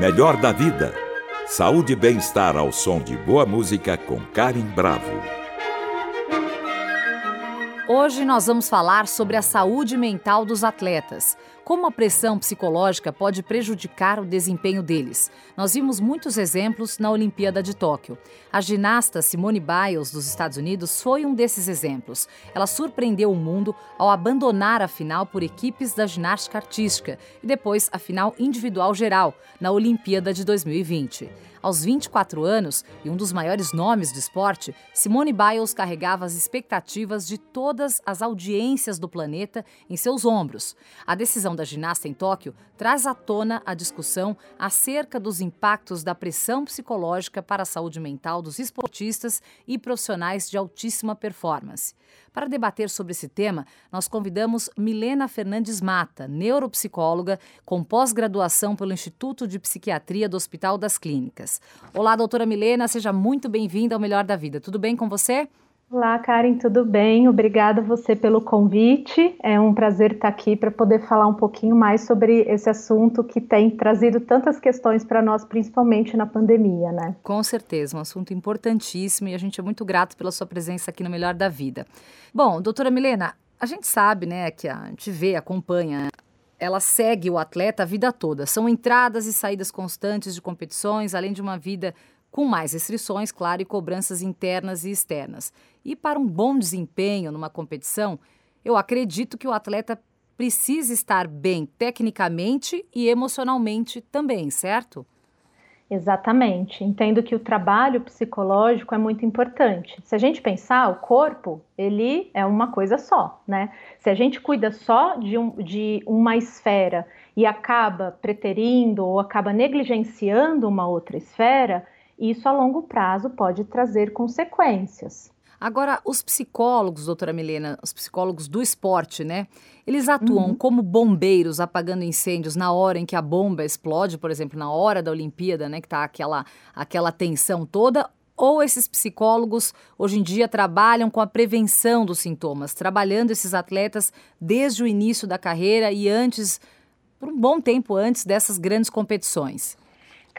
Melhor da vida. Saúde e bem-estar ao som de boa música com Karen Bravo. Hoje nós vamos falar sobre a saúde mental dos atletas. Como a pressão psicológica pode prejudicar o desempenho deles? Nós vimos muitos exemplos na Olimpíada de Tóquio. A ginasta Simone Biles, dos Estados Unidos, foi um desses exemplos. Ela surpreendeu o mundo ao abandonar a final por equipes da ginástica artística e depois a final individual geral, na Olimpíada de 2020. Aos 24 anos e um dos maiores nomes do esporte, Simone Biles carregava as expectativas de todas as audiências do planeta em seus ombros. A decisão da ginasta em Tóquio traz à tona a discussão acerca dos impactos da pressão psicológica para a saúde mental dos esportistas e profissionais de altíssima performance. Para debater sobre esse tema, nós convidamos Milena Fernandes Mata, neuropsicóloga com pós-graduação pelo Instituto de Psiquiatria do Hospital das Clínicas. Olá, doutora Milena, seja muito bem-vinda ao Melhor da Vida. Tudo bem com você? Olá, Karen, tudo bem? Obrigada você pelo convite. É um prazer estar aqui para poder falar um pouquinho mais sobre esse assunto que tem trazido tantas questões para nós, principalmente na pandemia, né? Com certeza, um assunto importantíssimo e a gente é muito grato pela sua presença aqui no Melhor da Vida. Bom, doutora Milena, a gente sabe, né, que a gente vê, acompanha ela segue o atleta a vida toda. São entradas e saídas constantes de competições, além de uma vida com mais restrições, claro, e cobranças internas e externas. E para um bom desempenho numa competição, eu acredito que o atleta precisa estar bem tecnicamente e emocionalmente também, certo? Exatamente. Entendo que o trabalho psicológico é muito importante. Se a gente pensar, o corpo, ele é uma coisa só, né? Se a gente cuida só de, um, de uma esfera e acaba preterindo ou acaba negligenciando uma outra esfera, isso a longo prazo pode trazer consequências. Agora, os psicólogos, doutora Milena, os psicólogos do esporte, né? Eles atuam uhum. como bombeiros apagando incêndios na hora em que a bomba explode, por exemplo, na hora da Olimpíada, né? Que tá aquela, aquela tensão toda. Ou esses psicólogos hoje em dia trabalham com a prevenção dos sintomas, trabalhando esses atletas desde o início da carreira e antes, por um bom tempo antes dessas grandes competições.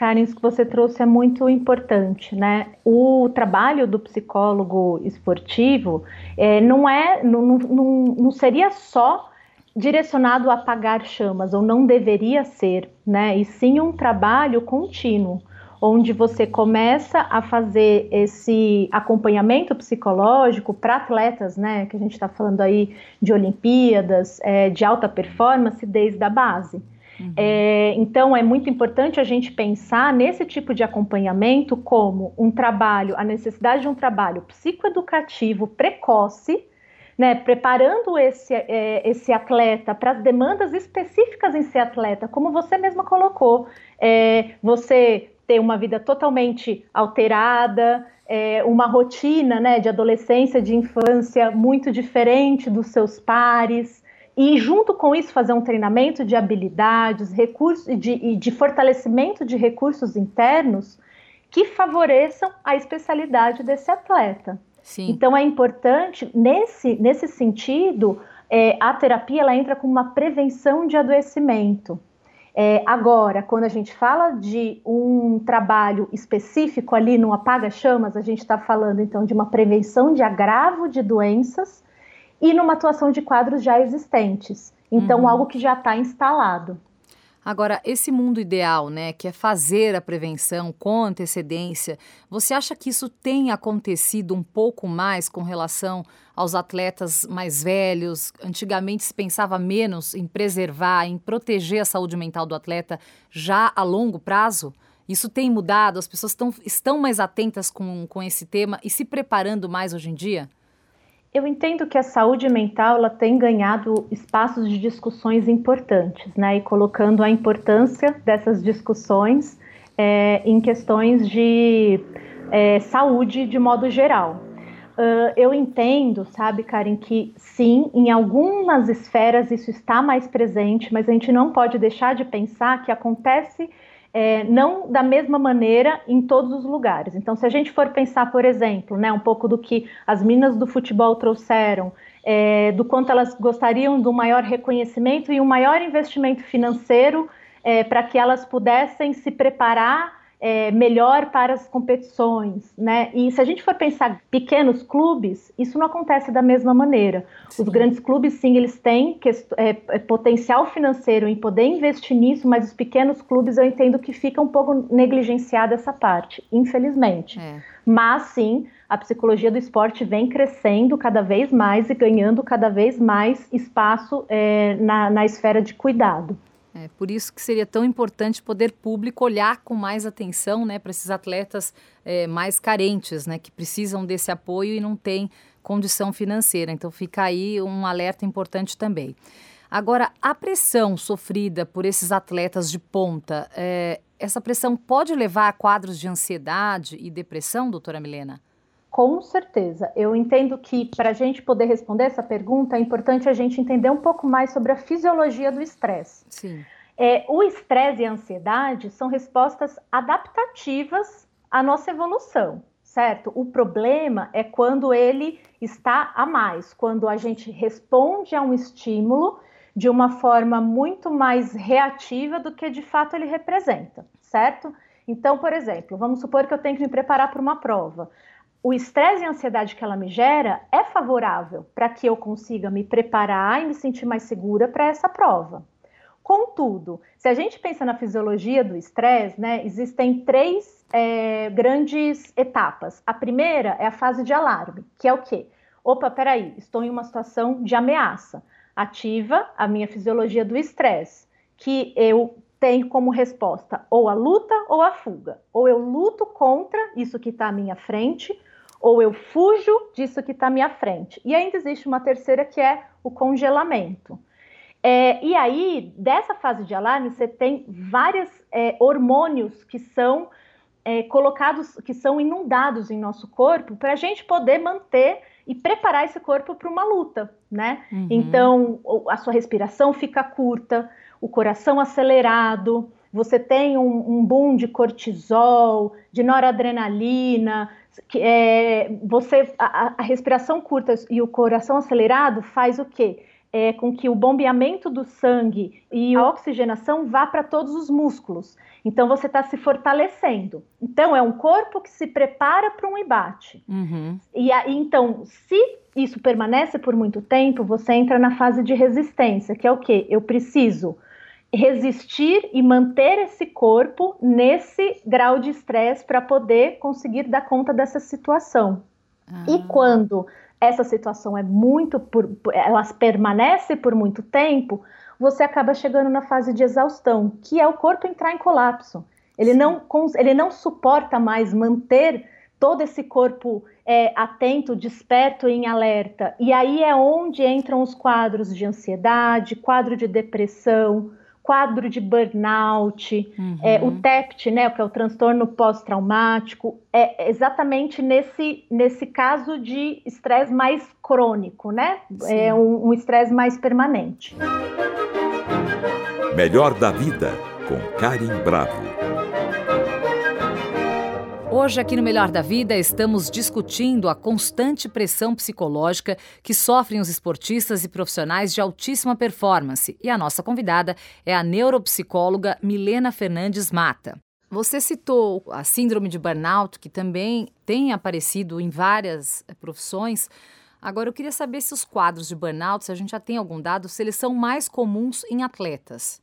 Karen, isso que você trouxe é muito importante, né? O trabalho do psicólogo esportivo é, não é, não, não, não seria só direcionado a apagar chamas, ou não deveria ser, né? E sim um trabalho contínuo, onde você começa a fazer esse acompanhamento psicológico para atletas, né? Que a gente está falando aí de Olimpíadas, é, de alta performance desde a base. Uhum. É, então, é muito importante a gente pensar nesse tipo de acompanhamento como um trabalho, a necessidade de um trabalho psicoeducativo precoce, né, preparando esse, é, esse atleta para as demandas específicas em ser atleta, como você mesma colocou. É, você ter uma vida totalmente alterada, é, uma rotina né, de adolescência, de infância muito diferente dos seus pares e junto com isso fazer um treinamento de habilidades, recursos e de, de, fortalecimento de recursos internos que favoreçam a especialidade desse atleta. Sim. Então é importante nesse nesse sentido é, a terapia ela entra como uma prevenção de adoecimento. É, agora, quando a gente fala de um trabalho específico ali no apaga-chamas, a gente está falando então de uma prevenção de agravo de doenças e numa atuação de quadros já existentes. Então, uhum. algo que já está instalado. Agora, esse mundo ideal, né, que é fazer a prevenção com antecedência, você acha que isso tem acontecido um pouco mais com relação aos atletas mais velhos? Antigamente se pensava menos em preservar, em proteger a saúde mental do atleta já a longo prazo? Isso tem mudado? As pessoas tão, estão mais atentas com, com esse tema e se preparando mais hoje em dia? Eu entendo que a saúde mental ela tem ganhado espaços de discussões importantes, né? E colocando a importância dessas discussões é, em questões de é, saúde de modo geral. Uh, eu entendo, sabe, Karen, que sim, em algumas esferas isso está mais presente, mas a gente não pode deixar de pensar que acontece é, não da mesma maneira em todos os lugares. Então, se a gente for pensar, por exemplo, né, um pouco do que as minas do futebol trouxeram, é, do quanto elas gostariam do maior reconhecimento e um maior investimento financeiro é, para que elas pudessem se preparar é, melhor para as competições, né? E se a gente for pensar pequenos clubes, isso não acontece da mesma maneira. Sim. Os grandes clubes, sim, eles têm que, é, é, potencial financeiro em poder investir nisso, mas os pequenos clubes eu entendo que fica um pouco negligenciada essa parte, infelizmente. É. Mas sim, a psicologia do esporte vem crescendo cada vez mais e ganhando cada vez mais espaço é, na, na esfera de cuidado. É, por isso que seria tão importante poder público olhar com mais atenção né, para esses atletas é, mais carentes, né, que precisam desse apoio e não têm condição financeira. Então fica aí um alerta importante também. Agora, a pressão sofrida por esses atletas de ponta, é, essa pressão pode levar a quadros de ansiedade e depressão, doutora Milena? Com certeza. Eu entendo que para a gente poder responder essa pergunta, é importante a gente entender um pouco mais sobre a fisiologia do estresse. Sim. É, o estresse e a ansiedade são respostas adaptativas à nossa evolução, certo? O problema é quando ele está a mais, quando a gente responde a um estímulo de uma forma muito mais reativa do que de fato ele representa, certo? Então, por exemplo, vamos supor que eu tenho que me preparar para uma prova o estresse e a ansiedade que ela me gera é favorável para que eu consiga me preparar e me sentir mais segura para essa prova. Contudo, se a gente pensa na fisiologia do estresse, né, existem três é, grandes etapas. A primeira é a fase de alarme, que é o quê? Opa, peraí, estou em uma situação de ameaça. Ativa a minha fisiologia do estresse, que eu tenho como resposta ou a luta ou a fuga. Ou eu luto contra isso que está à minha frente, ou eu fujo disso que está à minha frente. E ainda existe uma terceira que é o congelamento. É, e aí, dessa fase de alarme, você tem vários é, hormônios que são é, colocados, que são inundados em nosso corpo, para a gente poder manter e preparar esse corpo para uma luta, né? Uhum. Então, a sua respiração fica curta, o coração acelerado, você tem um, um boom de cortisol, de noradrenalina, que, é, você a, a, respiração curta e o coração acelerado faz o quê? É, com que o bombeamento do sangue e a oxigenação vá para todos os músculos. Então você está se fortalecendo. Então é um corpo que se prepara para um embate. Uhum. E aí, então, se isso permanece por muito tempo, você entra na fase de resistência, que é o quê? Eu preciso resistir e manter esse corpo nesse grau de estresse para poder conseguir dar conta dessa situação. Ah. E quando essa situação é muito, por, ela permanece por muito tempo, você acaba chegando na fase de exaustão, que é o corpo entrar em colapso. Ele, não, ele não suporta mais manter todo esse corpo é, atento, desperto e em alerta. E aí é onde entram os quadros de ansiedade, quadro de depressão, quadro de burnout, uhum. é, o TEPT, né, que é o transtorno pós-traumático, é exatamente nesse, nesse caso de estresse mais crônico, né? Sim. É um estresse mais permanente. Melhor da vida, com Karim Bravo. Hoje, aqui no Melhor da Vida, estamos discutindo a constante pressão psicológica que sofrem os esportistas e profissionais de altíssima performance. E a nossa convidada é a neuropsicóloga Milena Fernandes Mata. Você citou a síndrome de burnout, que também tem aparecido em várias eh, profissões. Agora, eu queria saber se os quadros de burnout, se a gente já tem algum dado, se eles são mais comuns em atletas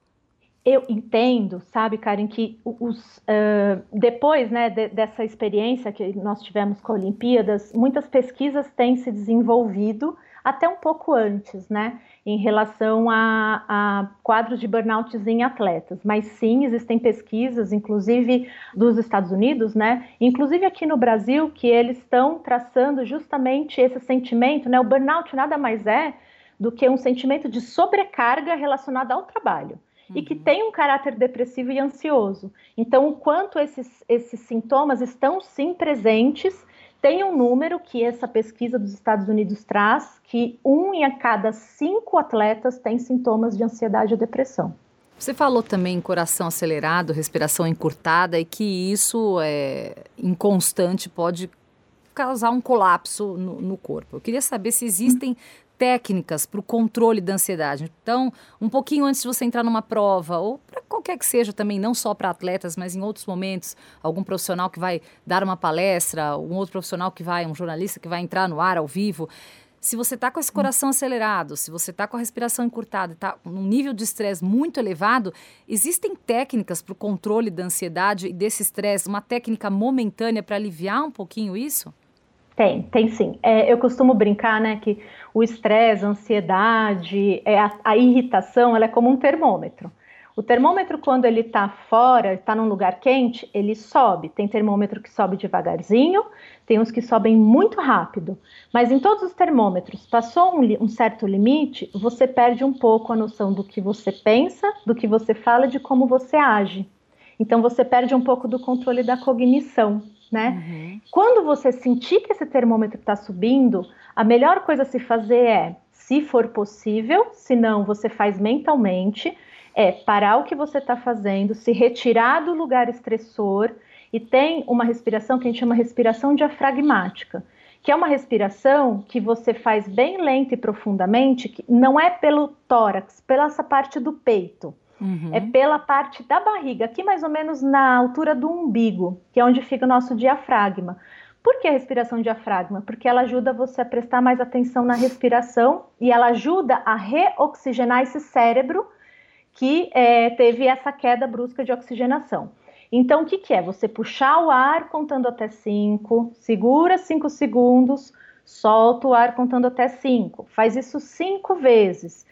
eu entendo, sabe, Karen, que os, uh, depois né, de, dessa experiência que nós tivemos com a Olimpíadas, muitas pesquisas têm se desenvolvido até um pouco antes, né, em relação a, a quadros de burnout em atletas. Mas sim, existem pesquisas, inclusive dos Estados Unidos, né, inclusive aqui no Brasil, que eles estão traçando justamente esse sentimento, né, o burnout nada mais é do que um sentimento de sobrecarga relacionada ao trabalho e que uhum. tem um caráter depressivo e ansioso. Então, o quanto esses, esses sintomas estão sim presentes, tem um número que essa pesquisa dos Estados Unidos traz, que um em a cada cinco atletas tem sintomas de ansiedade ou depressão. Você falou também em coração acelerado, respiração encurtada e que isso é inconstante pode causar um colapso no, no corpo. Eu queria saber se existem técnicas para o controle da ansiedade. Então, um pouquinho antes de você entrar numa prova, ou para qualquer que seja também, não só para atletas, mas em outros momentos, algum profissional que vai dar uma palestra, um outro profissional que vai, um jornalista que vai entrar no ar ao vivo. Se você está com esse coração acelerado, se você está com a respiração encurtada, está num nível de estresse muito elevado, existem técnicas para o controle da ansiedade e desse estresse, uma técnica momentânea para aliviar um pouquinho isso? Tem, tem sim. É, eu costumo brincar, né, que o estresse, a ansiedade, é, a, a, irritação, ela é como um termômetro. O termômetro, quando ele está fora, está num lugar quente, ele sobe. Tem termômetro que sobe devagarzinho, tem uns que sobem muito rápido. Mas em todos os termômetros, passou um, um certo limite, você perde um pouco a noção do que você pensa, do que você fala, de como você age. Então você perde um pouco do controle da cognição né? Uhum. Quando você sentir que esse termômetro está subindo, a melhor coisa a se fazer é, se for possível, se não, você faz mentalmente, é parar o que você está fazendo, se retirar do lugar estressor e tem uma respiração que a gente chama respiração diafragmática, que é uma respiração que você faz bem lenta e profundamente, que não é pelo tórax, pela essa parte do peito. Uhum. É pela parte da barriga, aqui mais ou menos na altura do umbigo, que é onde fica o nosso diafragma. Por que a respiração diafragma? Porque ela ajuda você a prestar mais atenção na respiração e ela ajuda a reoxigenar esse cérebro que é, teve essa queda brusca de oxigenação. Então, o que, que é? Você puxar o ar contando até 5, segura 5 segundos, solta o ar contando até 5. Faz isso cinco vezes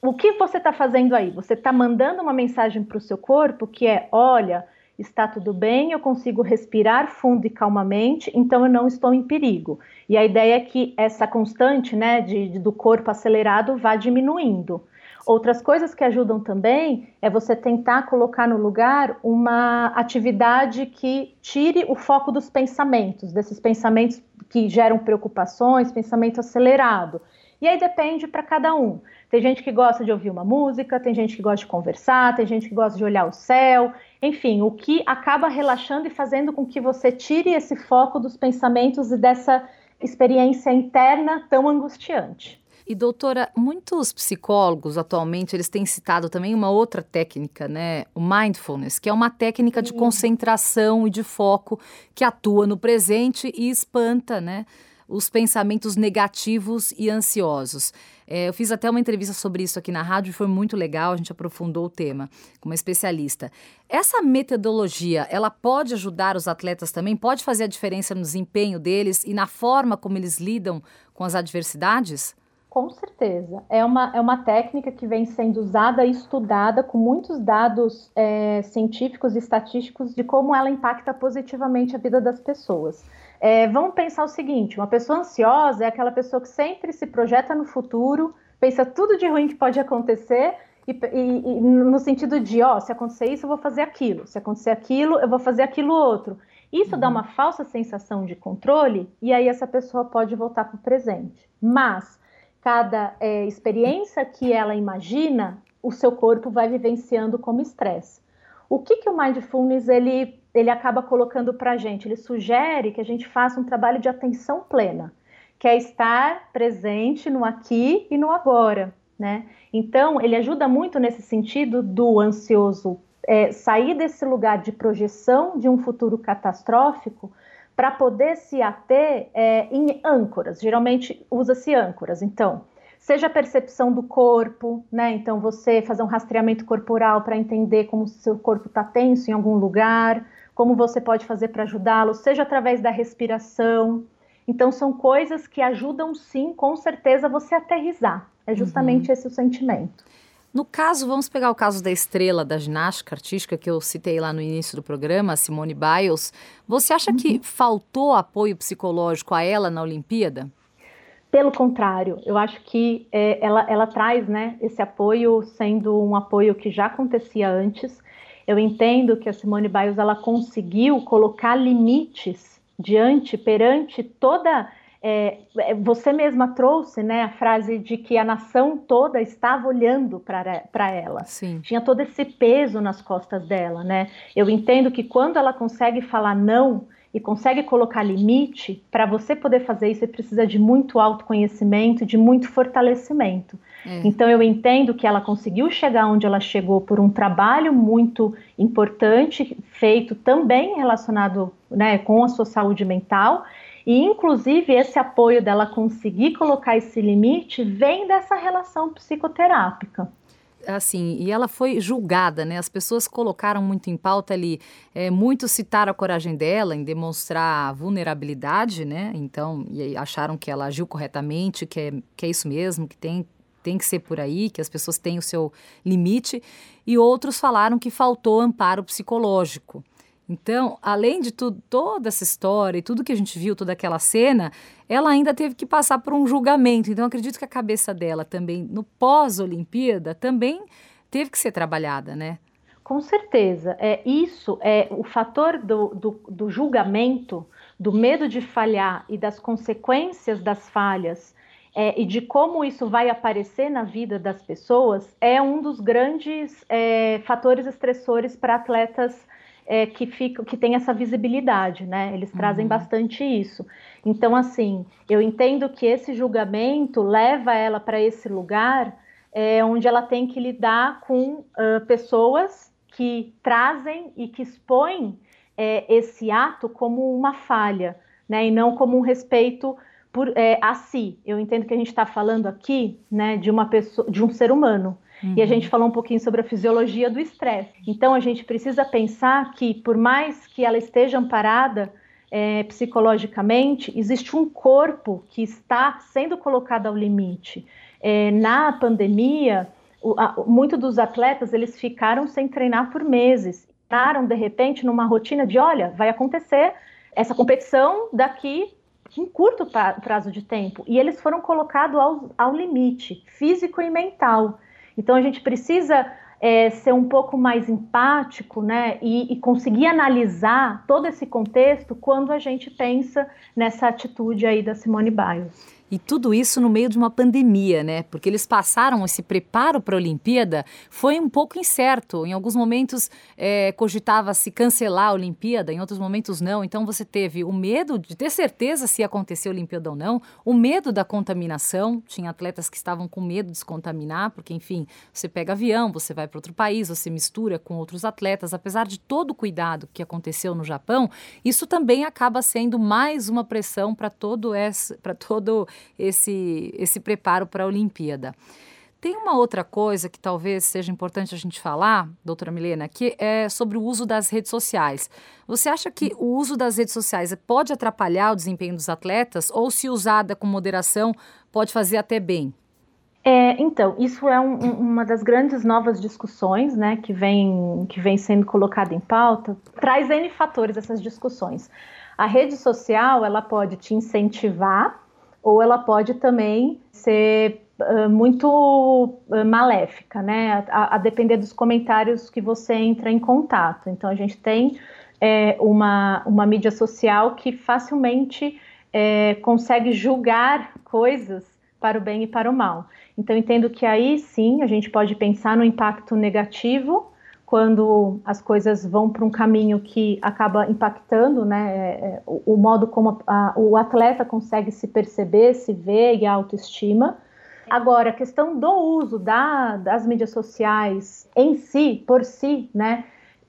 o que você está fazendo aí? Você está mandando uma mensagem para o seu corpo que é: olha, está tudo bem, eu consigo respirar fundo e calmamente, então eu não estou em perigo. E a ideia é que essa constante, né, de, de, do corpo acelerado vá diminuindo. Outras coisas que ajudam também é você tentar colocar no lugar uma atividade que tire o foco dos pensamentos, desses pensamentos que geram preocupações, pensamento acelerado. E aí depende para cada um. Tem gente que gosta de ouvir uma música, tem gente que gosta de conversar, tem gente que gosta de olhar o céu, enfim, o que acaba relaxando e fazendo com que você tire esse foco dos pensamentos e dessa experiência interna tão angustiante. E doutora, muitos psicólogos atualmente eles têm citado também uma outra técnica, né, o mindfulness, que é uma técnica de concentração e de foco que atua no presente e espanta, né, os pensamentos negativos e ansiosos. É, eu fiz até uma entrevista sobre isso aqui na rádio e foi muito legal, a gente aprofundou o tema com uma especialista. Essa metodologia, ela pode ajudar os atletas também? Pode fazer a diferença no desempenho deles e na forma como eles lidam com as adversidades? Com certeza. É uma, é uma técnica que vem sendo usada e estudada com muitos dados é, científicos e estatísticos de como ela impacta positivamente a vida das pessoas. É, vamos pensar o seguinte: uma pessoa ansiosa é aquela pessoa que sempre se projeta no futuro, pensa tudo de ruim que pode acontecer, e, e, e no sentido de, ó, se acontecer isso, eu vou fazer aquilo, se acontecer aquilo, eu vou fazer aquilo outro. Isso uhum. dá uma falsa sensação de controle, e aí essa pessoa pode voltar para o presente. Mas cada é, experiência que ela imagina, o seu corpo vai vivenciando como estresse. O que, que o mindfulness ele ele acaba colocando para a gente, ele sugere que a gente faça um trabalho de atenção plena, que é estar presente no aqui e no agora, né? Então, ele ajuda muito nesse sentido do ansioso é, sair desse lugar de projeção de um futuro catastrófico para poder se ater é, em âncoras. Geralmente usa-se âncoras. Então, seja a percepção do corpo, né? Então, você fazer um rastreamento corporal para entender como o seu corpo está tenso em algum lugar como você pode fazer para ajudá-lo, seja através da respiração. Então, são coisas que ajudam, sim, com certeza, você a aterrizar. É justamente uhum. esse o sentimento. No caso, vamos pegar o caso da estrela da ginástica artística que eu citei lá no início do programa, Simone Biles. Você acha uhum. que faltou apoio psicológico a ela na Olimpíada? Pelo contrário, eu acho que é, ela, ela traz né, esse apoio sendo um apoio que já acontecia antes, eu entendo que a Simone Biles ela conseguiu colocar limites diante, perante toda. É, é, você mesma trouxe né, a frase de que a nação toda estava olhando para ela. Sim. Tinha todo esse peso nas costas dela. Né? Eu entendo que quando ela consegue falar não, e consegue colocar limite, para você poder fazer isso, você precisa de muito autoconhecimento, de muito fortalecimento. É. Então eu entendo que ela conseguiu chegar onde ela chegou por um trabalho muito importante, feito também relacionado né, com a sua saúde mental. E, inclusive, esse apoio dela conseguir colocar esse limite vem dessa relação psicoterápica assim, e ela foi julgada, né? As pessoas colocaram muito em pauta ali, é, muito citaram a coragem dela em demonstrar vulnerabilidade, né? Então, e acharam que ela agiu corretamente, que é, que é isso mesmo, que tem, tem que ser por aí, que as pessoas têm o seu limite. E outros falaram que faltou amparo psicológico. Então, além de tudo, toda essa história e tudo que a gente viu, toda aquela cena, ela ainda teve que passar por um julgamento. Então, acredito que a cabeça dela também, no pós-Olimpíada, também teve que ser trabalhada, né? Com certeza. É isso, é o fator do, do, do julgamento, do medo de falhar e das consequências das falhas. É, e de como isso vai aparecer na vida das pessoas é um dos grandes é, fatores estressores para atletas é, que ficam, que tem essa visibilidade, né? Eles trazem uhum. bastante isso. Então, assim, eu entendo que esse julgamento leva ela para esse lugar é, onde ela tem que lidar com uh, pessoas que trazem e que expõem é, esse ato como uma falha, né? E não como um respeito por, é, a si. Eu entendo que a gente está falando aqui, né, de uma pessoa, de um ser humano. Uhum. E a gente falou um pouquinho sobre a fisiologia do estresse. Então a gente precisa pensar que, por mais que ela esteja amparada é, psicologicamente, existe um corpo que está sendo colocado ao limite. É, na pandemia, muitos dos atletas eles ficaram sem treinar por meses, entraram de repente numa rotina de, olha, vai acontecer essa competição daqui um curto prazo de tempo e eles foram colocados ao, ao limite físico e mental. Então a gente precisa é, ser um pouco mais empático, né, e, e, conseguir analisar todo esse contexto quando a gente pensa nessa atitude aí da Simone Biles. E tudo isso no meio de uma pandemia, né? Porque eles passaram esse preparo para a Olimpíada, foi um pouco incerto. Em alguns momentos é, cogitava-se cancelar a Olimpíada, em outros momentos não. Então você teve o medo de ter certeza se ia acontecer a Olimpíada ou não, o medo da contaminação. Tinha atletas que estavam com medo de se contaminar, porque, enfim, você pega avião, você vai para outro país, você mistura com outros atletas. Apesar de todo o cuidado que aconteceu no Japão, isso também acaba sendo mais uma pressão para todo esse, para todo esse, esse preparo para a Olimpíada. Tem uma outra coisa que talvez seja importante a gente falar, doutora Milena, que é sobre o uso das redes sociais. Você acha que o uso das redes sociais pode atrapalhar o desempenho dos atletas ou, se usada com moderação, pode fazer até bem? É, então, isso é um, uma das grandes novas discussões né, que, vem, que vem sendo colocada em pauta. Traz N fatores essas discussões. A rede social ela pode te incentivar ou ela pode também ser uh, muito maléfica, né? A, a, depender dos comentários que você entra em contato. Então, a gente tem é, uma, uma mídia social que facilmente é, consegue julgar coisas para o bem e para o mal. Então, entendo que aí sim a gente pode pensar no impacto negativo quando as coisas vão para um caminho que acaba impactando né, é, é, o, o modo como a, a, o atleta consegue se perceber, se ver e a autoestima. Agora, a questão do uso da, das mídias sociais em si, por si, né,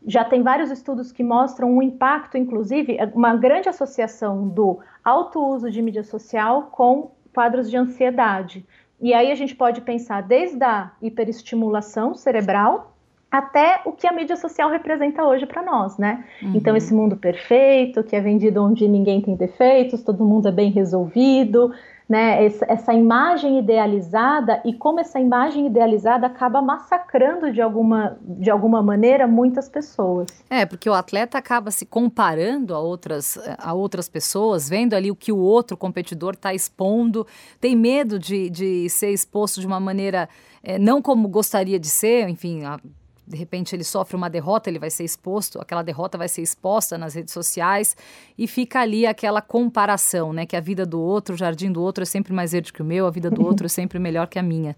já tem vários estudos que mostram um impacto, inclusive, uma grande associação do alto uso de mídia social com quadros de ansiedade. E aí a gente pode pensar desde a hiperestimulação cerebral, até o que a mídia social representa hoje para nós, né? Uhum. Então, esse mundo perfeito, que é vendido onde ninguém tem defeitos, todo mundo é bem resolvido, né? Essa, essa, imagem idealizada e como essa imagem idealizada acaba massacrando de alguma, de alguma maneira muitas pessoas. É, porque o atleta acaba se comparando a outras, a outras pessoas, vendo ali o que o outro competidor está expondo, tem medo de, de ser exposto de uma maneira é, não como gostaria de ser, enfim. A, de repente ele sofre uma derrota, ele vai ser exposto, aquela derrota vai ser exposta nas redes sociais e fica ali aquela comparação, né? Que a vida do outro, o jardim do outro é sempre mais verde que o meu, a vida do outro é sempre melhor que a minha.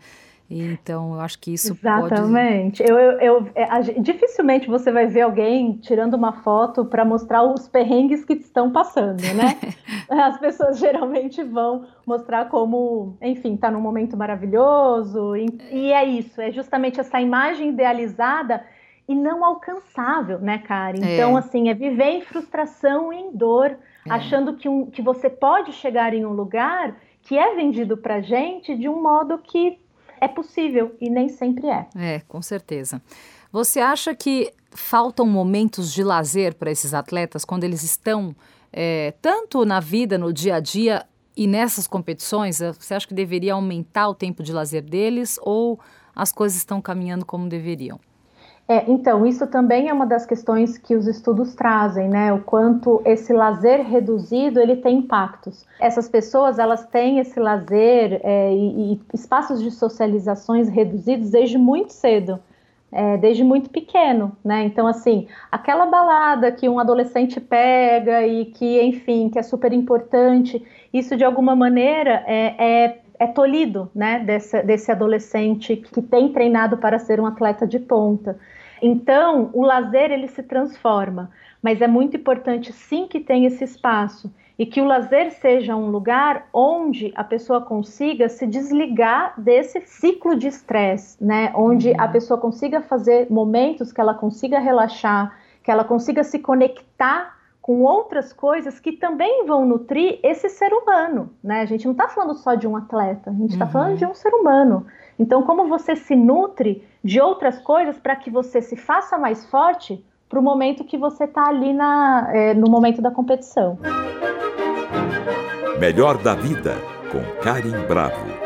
Então, eu acho que isso Exatamente. pode... Eu, eu, eu é, dificilmente você vai ver alguém tirando uma foto para mostrar os perrengues que estão passando, né? As pessoas geralmente vão mostrar como, enfim, está num momento maravilhoso. E, e é isso, é justamente essa imagem idealizada e não alcançável, né, Karen? É. Então, assim, é viver em frustração e em dor, é. achando que, um, que você pode chegar em um lugar que é vendido para gente de um modo que é possível e nem sempre é. É, com certeza. Você acha que faltam momentos de lazer para esses atletas quando eles estão é, tanto na vida, no dia a dia e nessas competições? Você acha que deveria aumentar o tempo de lazer deles ou as coisas estão caminhando como deveriam? É, então, isso também é uma das questões que os estudos trazem, né? O quanto esse lazer reduzido ele tem impactos. Essas pessoas elas têm esse lazer é, e, e, espaços de socializações reduzidos desde muito cedo. É, desde muito pequeno, né? Então, assim, aquela balada que um adolescente pega e que, enfim, que é super importante, isso de alguma maneira é, é, é tolhido, né? Desse, desse adolescente que tem treinado para ser um atleta de ponta. Então, o lazer ele se transforma, mas é muito importante sim que tenha esse espaço e que o lazer seja um lugar onde a pessoa consiga se desligar desse ciclo de estresse, né? Onde uhum. a pessoa consiga fazer momentos que ela consiga relaxar, que ela consiga se conectar com outras coisas que também vão nutrir esse ser humano, né? A gente não está falando só de um atleta, a gente está uhum. falando de um ser humano. Então, como você se nutre de outras coisas para que você se faça mais forte para o momento que você está ali na, é, no momento da competição. Melhor da vida com Karim Bravo.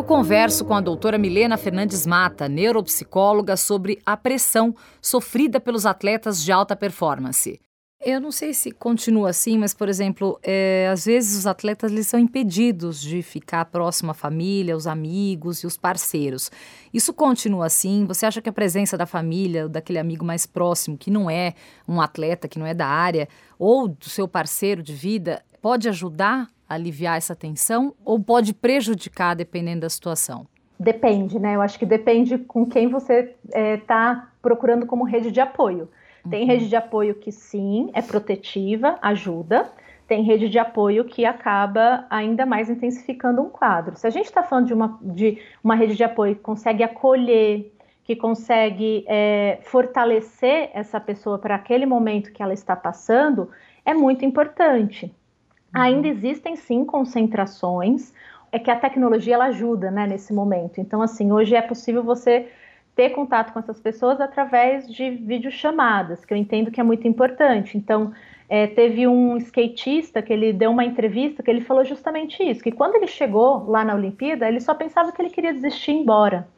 Eu converso com a doutora Milena Fernandes Mata, neuropsicóloga, sobre a pressão sofrida pelos atletas de alta performance. Eu não sei se continua assim, mas, por exemplo, é, às vezes os atletas eles são impedidos de ficar próximo à família, os amigos e os parceiros. Isso continua assim? Você acha que a presença da família, daquele amigo mais próximo, que não é um atleta, que não é da área, ou do seu parceiro de vida, pode ajudar aliviar essa tensão ou pode prejudicar dependendo da situação? Depende, né? Eu acho que depende com quem você está é, tá procurando como rede de apoio. Tem rede de apoio que sim, é protetiva, ajuda. Tem rede de apoio que acaba ainda mais intensificando um quadro. Se a gente está falando de uma, de uma rede de apoio que consegue acolher, que consegue é, fortalecer essa pessoa para aquele momento que ela está passando, é muito importante. Uhum. Ainda existem sim concentrações, é que a tecnologia ela ajuda né, nesse momento. Então, assim, hoje é possível você ter contato com essas pessoas através de videochamadas, que eu entendo que é muito importante. Então, é, teve um skatista que ele deu uma entrevista que ele falou justamente isso, que quando ele chegou lá na Olimpíada, ele só pensava que ele queria desistir e ir embora.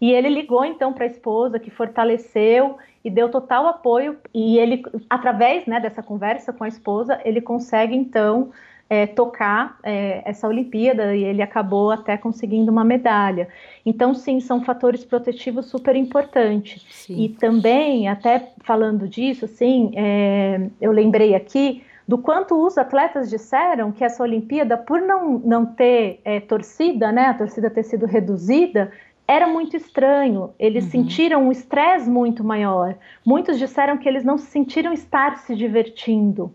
E ele ligou então para a esposa, que fortaleceu e deu total apoio. E ele, através né, dessa conversa com a esposa, ele consegue então é, tocar é, essa Olimpíada e ele acabou até conseguindo uma medalha. Então, sim, são fatores protetivos super importantes. Sim. E também, até falando disso, assim, é, eu lembrei aqui do quanto os atletas disseram que essa Olimpíada, por não, não ter é, torcida, né, a torcida ter sido reduzida, era muito estranho. Eles uhum. sentiram um estresse muito maior. Muitos disseram que eles não se sentiram estar se divertindo.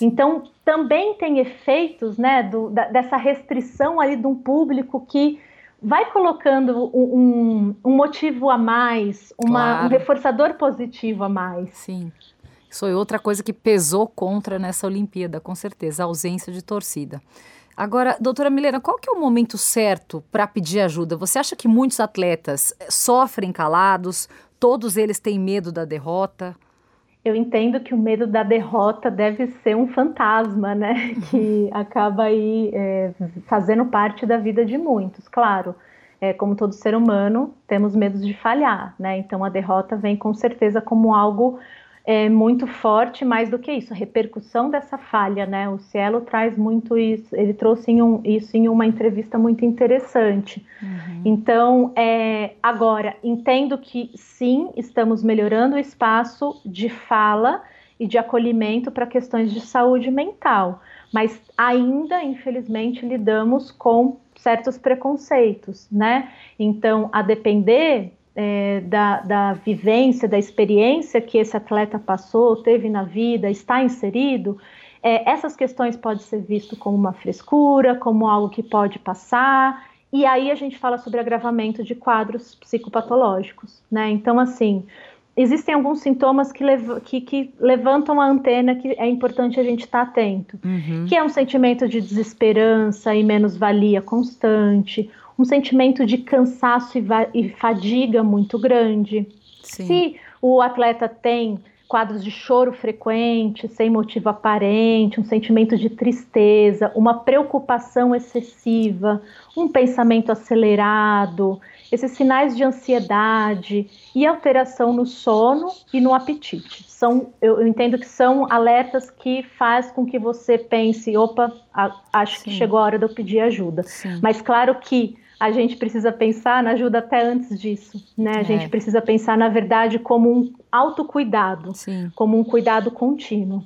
Então, também tem efeitos né, do, da, dessa restrição ali de um público que vai colocando um, um, um motivo a mais, uma, claro. um reforçador positivo a mais. Sim. Isso foi outra coisa que pesou contra nessa Olimpíada, com certeza, a ausência de torcida. Agora, doutora Milena, qual que é o momento certo para pedir ajuda? Você acha que muitos atletas sofrem calados, todos eles têm medo da derrota? eu entendo que o medo da derrota deve ser um fantasma, né? Que acaba aí é, fazendo parte da vida de muitos. Claro, é, como todo ser humano, temos medos de falhar, né? Então a derrota vem com certeza como algo é muito forte, mais do que isso, a repercussão dessa falha, né? O Cielo traz muito isso, ele trouxe em um, isso em uma entrevista muito interessante. Uhum. Então, é, agora, entendo que sim, estamos melhorando o espaço de fala e de acolhimento para questões de saúde mental, mas ainda, infelizmente, lidamos com certos preconceitos, né? Então, a depender é, da, da vivência, da experiência que esse atleta passou, teve na vida, está inserido, é, essas questões podem ser visto como uma frescura, como algo que pode passar, e aí a gente fala sobre agravamento de quadros psicopatológicos, né? Então, assim, existem alguns sintomas que, lev que, que, levantam a antena que é importante a gente estar tá atento, uhum. que é um sentimento de desesperança e menos-valia constante, um sentimento de cansaço e, e fadiga muito grande. Sim. Se o atleta tem quadros de choro frequente, sem motivo aparente, um sentimento de tristeza, uma preocupação excessiva, um pensamento acelerado, esses sinais de ansiedade e alteração no sono e no apetite. São, eu, eu entendo que são alertas que faz com que você pense, opa, a, acho Sim. que chegou a hora de eu pedir ajuda. Sim. Mas claro que a gente precisa pensar na ajuda até antes disso, né? A é. gente precisa pensar, na verdade, como um autocuidado, Sim. como um cuidado contínuo.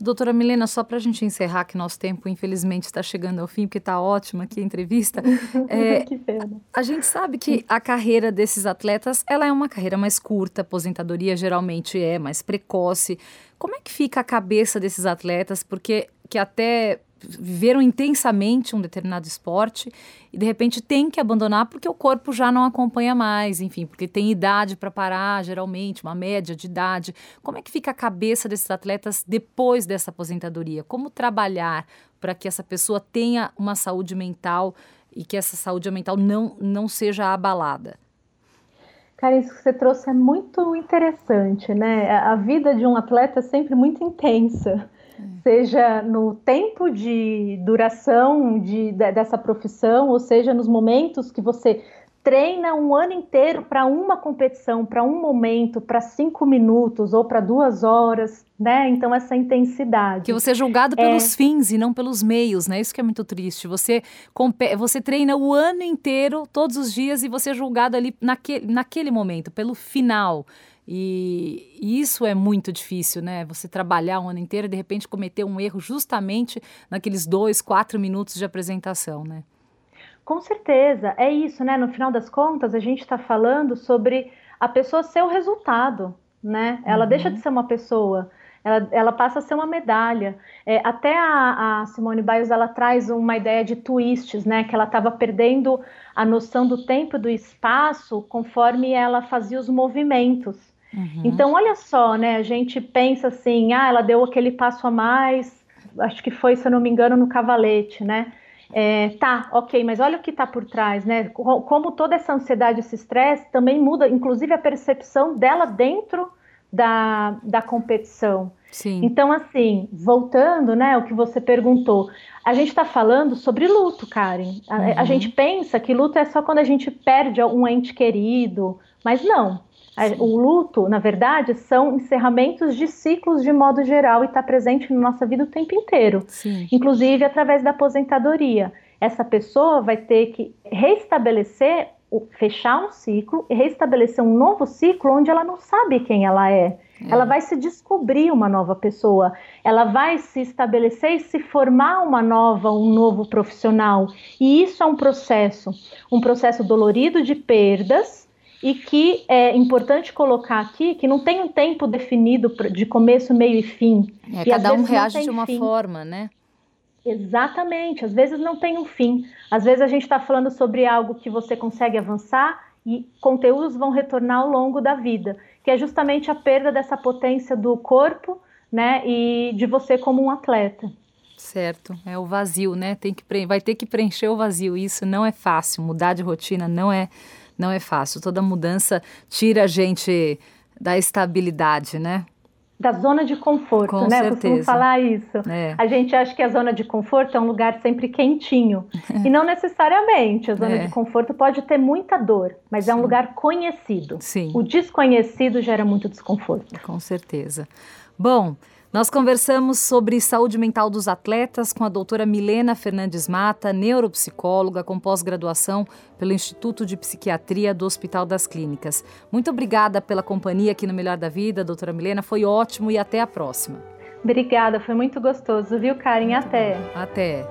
Doutora Milena, só para a gente encerrar, que nosso tempo, infelizmente, está chegando ao fim, porque está ótima aqui a entrevista. É, que pena. A gente sabe que a carreira desses atletas ela é uma carreira mais curta, a aposentadoria geralmente é mais precoce. Como é que fica a cabeça desses atletas? Porque que até viveram intensamente um determinado esporte e de repente tem que abandonar porque o corpo já não acompanha mais, enfim, porque tem idade para parar, geralmente, uma média de idade. Como é que fica a cabeça desses atletas depois dessa aposentadoria? Como trabalhar para que essa pessoa tenha uma saúde mental e que essa saúde mental não, não seja abalada? Cara, isso que você trouxe é muito interessante, né? A vida de um atleta é sempre muito intensa seja no tempo de duração de, de, dessa profissão, ou seja, nos momentos que você treina um ano inteiro para uma competição, para um momento, para cinco minutos ou para duas horas, né? Então essa intensidade. Que você é julgado pelos é... fins e não pelos meios, né? Isso que é muito triste. Você você treina o ano inteiro, todos os dias e você é julgado ali naquele, naquele momento pelo final. E, e, isso é muito difícil, né? Você trabalhar um ano inteiro e de repente cometer um erro justamente naqueles dois, quatro minutos de apresentação, né? Com certeza, é isso, né? No final das contas, a gente está falando sobre a pessoa ser o resultado, né? Ela uhum. deixa de ser uma pessoa, ela, ela passa a ser uma medalha. É, até a, a, Simone Biles ela traz uma ideia de twists, né? Que ela estava perdendo a noção do tempo e do espaço conforme ela fazia os movimentos. Uhum. Então, olha só, né? A gente pensa assim, ah, ela deu aquele passo a mais, acho que foi, se eu não me engano, no cavalete, né? É, tá, ok, mas olha o que está por trás, né? Como toda essa ansiedade, esse estresse também muda, inclusive a percepção dela dentro da, da competição. Sim. Então, assim, voltando, né, o que você perguntou, a gente está falando sobre luto, Karen. A, uhum. a gente pensa que luto é só quando a gente perde um ente querido, mas não. O luto, na verdade, são encerramentos de ciclos de modo geral e está presente na nossa vida o tempo inteiro, Sim. inclusive através da aposentadoria. Essa pessoa vai ter que restabelecer, fechar um ciclo e restabelecer um novo ciclo onde ela não sabe quem ela é. é. Ela vai se descobrir uma nova pessoa, ela vai se estabelecer e se formar uma nova, um novo profissional. E isso é um processo, um processo dolorido de perdas e que é importante colocar aqui que não tem um tempo definido de começo, meio e fim. É, e cada um reage de uma fim. forma, né? Exatamente, às vezes não tem um fim. Às vezes a gente está falando sobre algo que você consegue avançar e conteúdos vão retornar ao longo da vida, que é justamente a perda dessa potência do corpo, né, e de você como um atleta. Certo, é o vazio, né? Tem que vai ter que preencher o vazio. Isso não é fácil. Mudar de rotina não é não é fácil. Toda mudança tira a gente da estabilidade, né? Da zona de conforto, Com né? Certeza. Costumo falar isso. É. A gente acha que a zona de conforto é um lugar sempre quentinho. e não necessariamente. A zona é. de conforto pode ter muita dor, mas Sim. é um lugar conhecido. Sim. O desconhecido gera muito desconforto. Com certeza. Bom, nós conversamos sobre saúde mental dos atletas com a doutora Milena Fernandes Mata, neuropsicóloga com pós-graduação pelo Instituto de Psiquiatria do Hospital das Clínicas. Muito obrigada pela companhia aqui no Melhor da Vida, doutora Milena. Foi ótimo e até a próxima. Obrigada, foi muito gostoso, viu, Karen? Até. Até.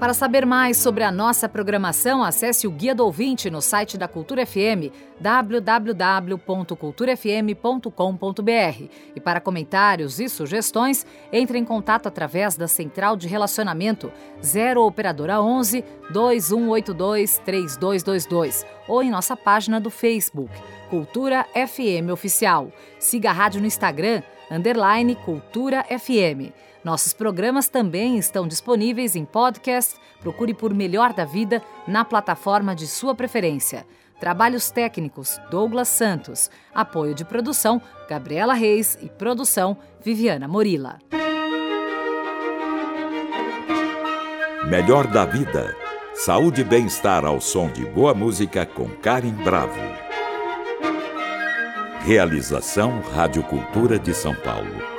Para saber mais sobre a nossa programação, acesse o Guia do Ouvinte no site da Cultura FM, www.culturafm.com.br. E para comentários e sugestões, entre em contato através da Central de Relacionamento 0 Operadora 11 2182 3222 ou em nossa página do Facebook, Cultura FM Oficial. Siga a rádio no Instagram, underline Cultura FM. Nossos programas também estão disponíveis em podcast. Procure por Melhor da Vida na plataforma de sua preferência. Trabalhos técnicos Douglas Santos. Apoio de produção Gabriela Reis e produção Viviana Morila. Melhor da Vida. Saúde e bem-estar ao som de boa música com Karen Bravo. Realização Rádio Cultura de São Paulo.